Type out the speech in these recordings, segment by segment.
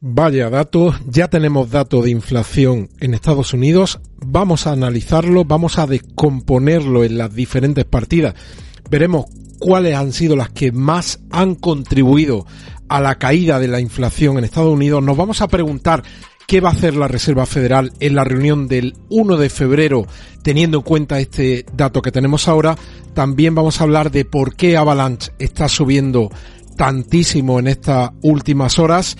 Vaya datos, ya tenemos datos de inflación en Estados Unidos, vamos a analizarlo, vamos a descomponerlo en las diferentes partidas, veremos cuáles han sido las que más han contribuido a la caída de la inflación en Estados Unidos, nos vamos a preguntar qué va a hacer la Reserva Federal en la reunión del 1 de febrero, teniendo en cuenta este dato que tenemos ahora, también vamos a hablar de por qué Avalanche está subiendo tantísimo en estas últimas horas,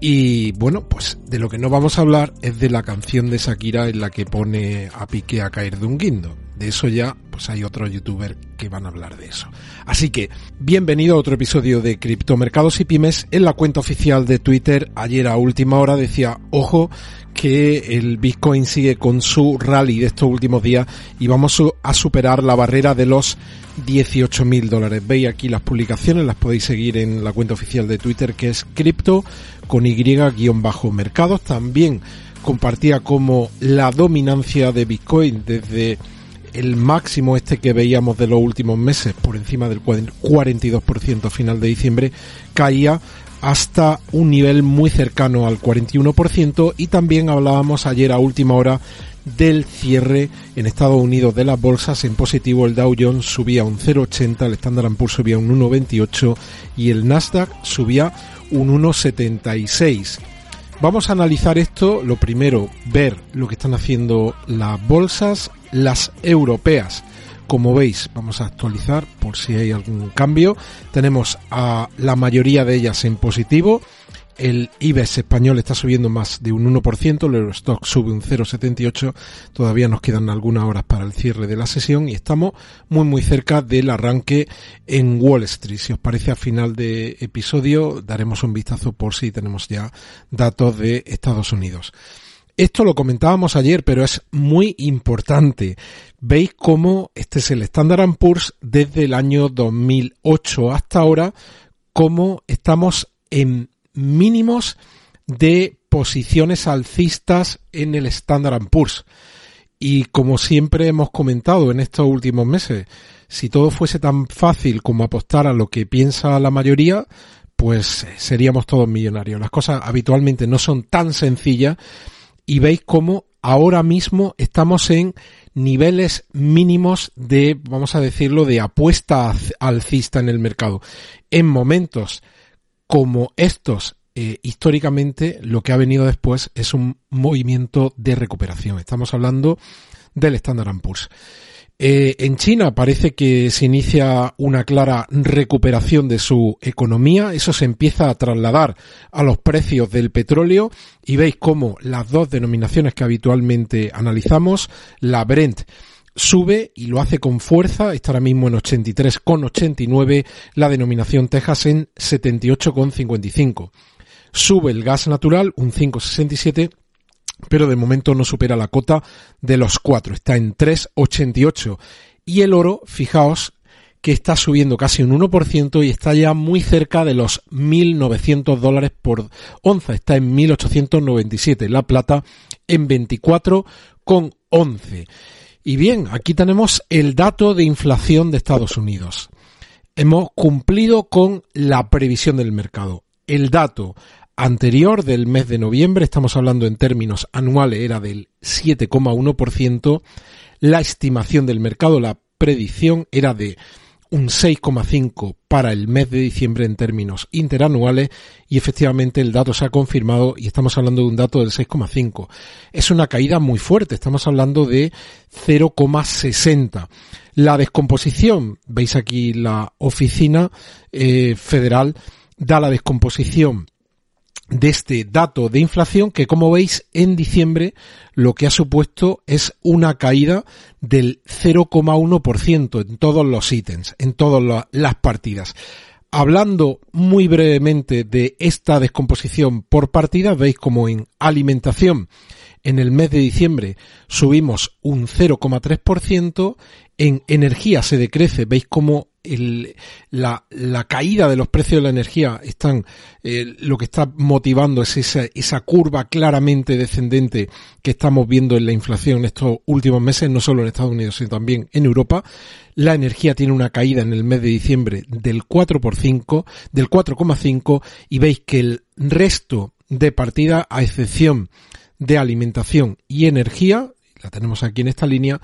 y bueno, pues de lo que no vamos a hablar es de la canción de Shakira en la que pone a Piqué a caer de un guindo. De eso ya, pues hay otros youtubers que van a hablar de eso. Así que, bienvenido a otro episodio de Criptomercados y Pymes. En la cuenta oficial de Twitter, ayer a última hora decía, ojo, que el Bitcoin sigue con su rally de estos últimos días y vamos a superar la barrera de los 18 mil dólares. Veis aquí las publicaciones, las podéis seguir en la cuenta oficial de Twitter que es cripto con Y-mercados. También compartía como la dominancia de Bitcoin desde el máximo este que veíamos de los últimos meses por encima del 42% a final de diciembre caía hasta un nivel muy cercano al 41% y también hablábamos ayer a última hora del cierre en Estados Unidos de las bolsas. En positivo el Dow Jones subía un 0,80 el Standard Poor's subía un 1,28 y el Nasdaq subía un 1,76 Vamos a analizar esto, lo primero, ver lo que están haciendo las bolsas, las europeas. Como veis, vamos a actualizar por si hay algún cambio. Tenemos a la mayoría de ellas en positivo. El IBEX español está subiendo más de un 1%, el Eurostock sube un 0,78%, todavía nos quedan algunas horas para el cierre de la sesión y estamos muy muy cerca del arranque en Wall Street. Si os parece a final de episodio daremos un vistazo por si tenemos ya datos de Estados Unidos. Esto lo comentábamos ayer, pero es muy importante. Veis cómo este es el Standard Poor's desde el año 2008 hasta ahora, cómo estamos en mínimos de posiciones alcistas en el Standard Poor's. Y como siempre hemos comentado en estos últimos meses, si todo fuese tan fácil como apostar a lo que piensa la mayoría, pues seríamos todos millonarios. Las cosas habitualmente no son tan sencillas y veis cómo ahora mismo estamos en niveles mínimos de, vamos a decirlo, de apuesta alcista en el mercado. En momentos como estos, eh, históricamente lo que ha venido después es un movimiento de recuperación. Estamos hablando del Standard Poor's. Eh, en China parece que se inicia una clara recuperación de su economía. Eso se empieza a trasladar a los precios del petróleo y veis cómo las dos denominaciones que habitualmente analizamos, la Brent sube y lo hace con fuerza, está ahora mismo en 83,89, la denominación Texas en 78,55. Sube el gas natural un 5,67, pero de momento no supera la cota de los 4, está en 3,88. Y el oro, fijaos, que está subiendo casi un 1% y está ya muy cerca de los 1.900 dólares por onza, está en 1.897. La plata en 24,11. Y bien, aquí tenemos el dato de inflación de Estados Unidos. Hemos cumplido con la previsión del mercado. El dato anterior del mes de noviembre, estamos hablando en términos anuales, era del 7,1%. La estimación del mercado, la predicción era de un 6,5 para el mes de diciembre en términos interanuales y efectivamente el dato se ha confirmado y estamos hablando de un dato del 6,5. Es una caída muy fuerte, estamos hablando de 0,60. La descomposición, veis aquí la oficina eh, federal, da la descomposición de este dato de inflación que como veis en diciembre lo que ha supuesto es una caída del 0,1% en todos los ítems, en todas las partidas. Hablando muy brevemente de esta descomposición por partidas, veis como en alimentación en el mes de diciembre subimos un 0,3%, en energía se decrece, veis como el, la, la, caída de los precios de la energía están, eh, lo que está motivando es esa, esa curva claramente descendente que estamos viendo en la inflación en estos últimos meses, no solo en Estados Unidos, sino también en Europa. La energía tiene una caída en el mes de diciembre del 4 por 5, del 4,5 y veis que el resto de partida, a excepción de alimentación y energía, la tenemos aquí en esta línea,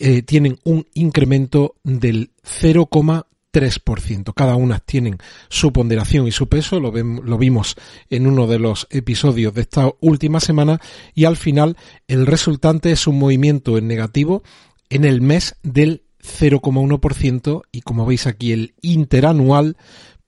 eh, tienen un incremento del 0,3%. Cada una tienen su ponderación y su peso, lo, lo vimos en uno de los episodios de esta última semana, y al final el resultante es un movimiento en negativo en el mes del 0,1% y como veis aquí el interanual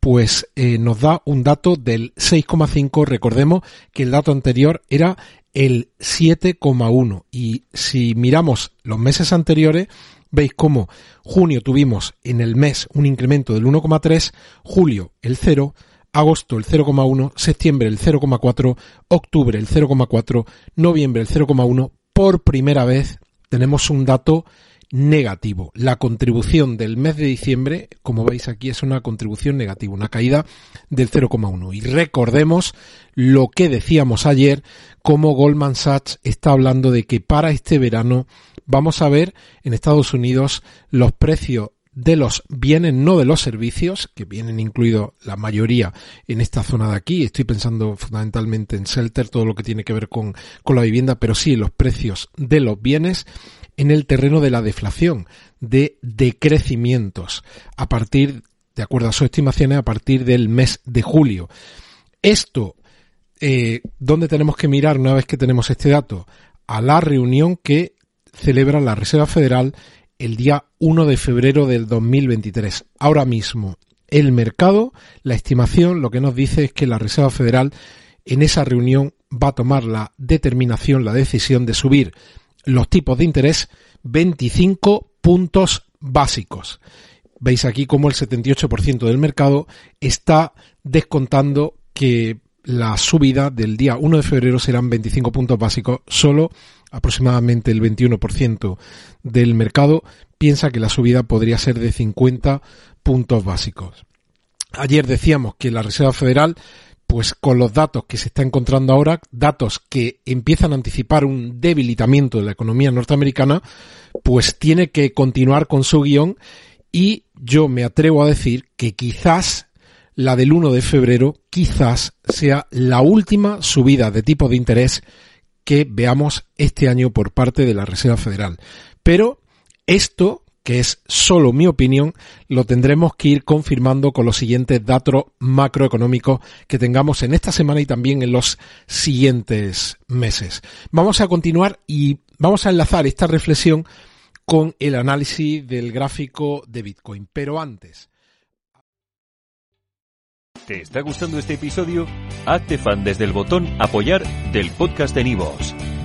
pues eh, nos da un dato del 6,5. Recordemos que el dato anterior era el 7,1 y si miramos los meses anteriores veis como junio tuvimos en el mes un incremento del 1,3, julio el 0, agosto el 0,1, septiembre el 0,4, octubre el 0,4, noviembre el 0,1. Por primera vez tenemos un dato negativo. La contribución del mes de diciembre, como veis aquí, es una contribución negativa, una caída del 0,1. Y recordemos lo que decíamos ayer, como Goldman Sachs está hablando de que para este verano vamos a ver en Estados Unidos los precios de los bienes, no de los servicios, que vienen incluidos la mayoría en esta zona de aquí. Estoy pensando fundamentalmente en Shelter, todo lo que tiene que ver con, con la vivienda, pero sí los precios de los bienes en el terreno de la deflación, de decrecimientos, a partir, de acuerdo a sus estimaciones, a partir del mes de julio. Esto, eh, ¿dónde tenemos que mirar una vez que tenemos este dato? A la reunión que celebra la Reserva Federal el día 1 de febrero del 2023. Ahora mismo, el mercado, la estimación, lo que nos dice es que la Reserva Federal en esa reunión va a tomar la determinación, la decisión de subir los tipos de interés 25 puntos básicos. Veis aquí cómo el 78% del mercado está descontando que la subida del día 1 de febrero serán 25 puntos básicos. Solo aproximadamente el 21% del mercado piensa que la subida podría ser de 50 puntos básicos. Ayer decíamos que la Reserva Federal pues con los datos que se está encontrando ahora, datos que empiezan a anticipar un debilitamiento de la economía norteamericana, pues tiene que continuar con su guion y yo me atrevo a decir que quizás la del 1 de febrero quizás sea la última subida de tipo de interés que veamos este año por parte de la Reserva Federal. Pero esto que es solo mi opinión, lo tendremos que ir confirmando con los siguientes datos macroeconómicos que tengamos en esta semana y también en los siguientes meses. Vamos a continuar y vamos a enlazar esta reflexión con el análisis del gráfico de Bitcoin. Pero antes. ¿Te está gustando este episodio? Hazte fan desde el botón apoyar del podcast de Nivos.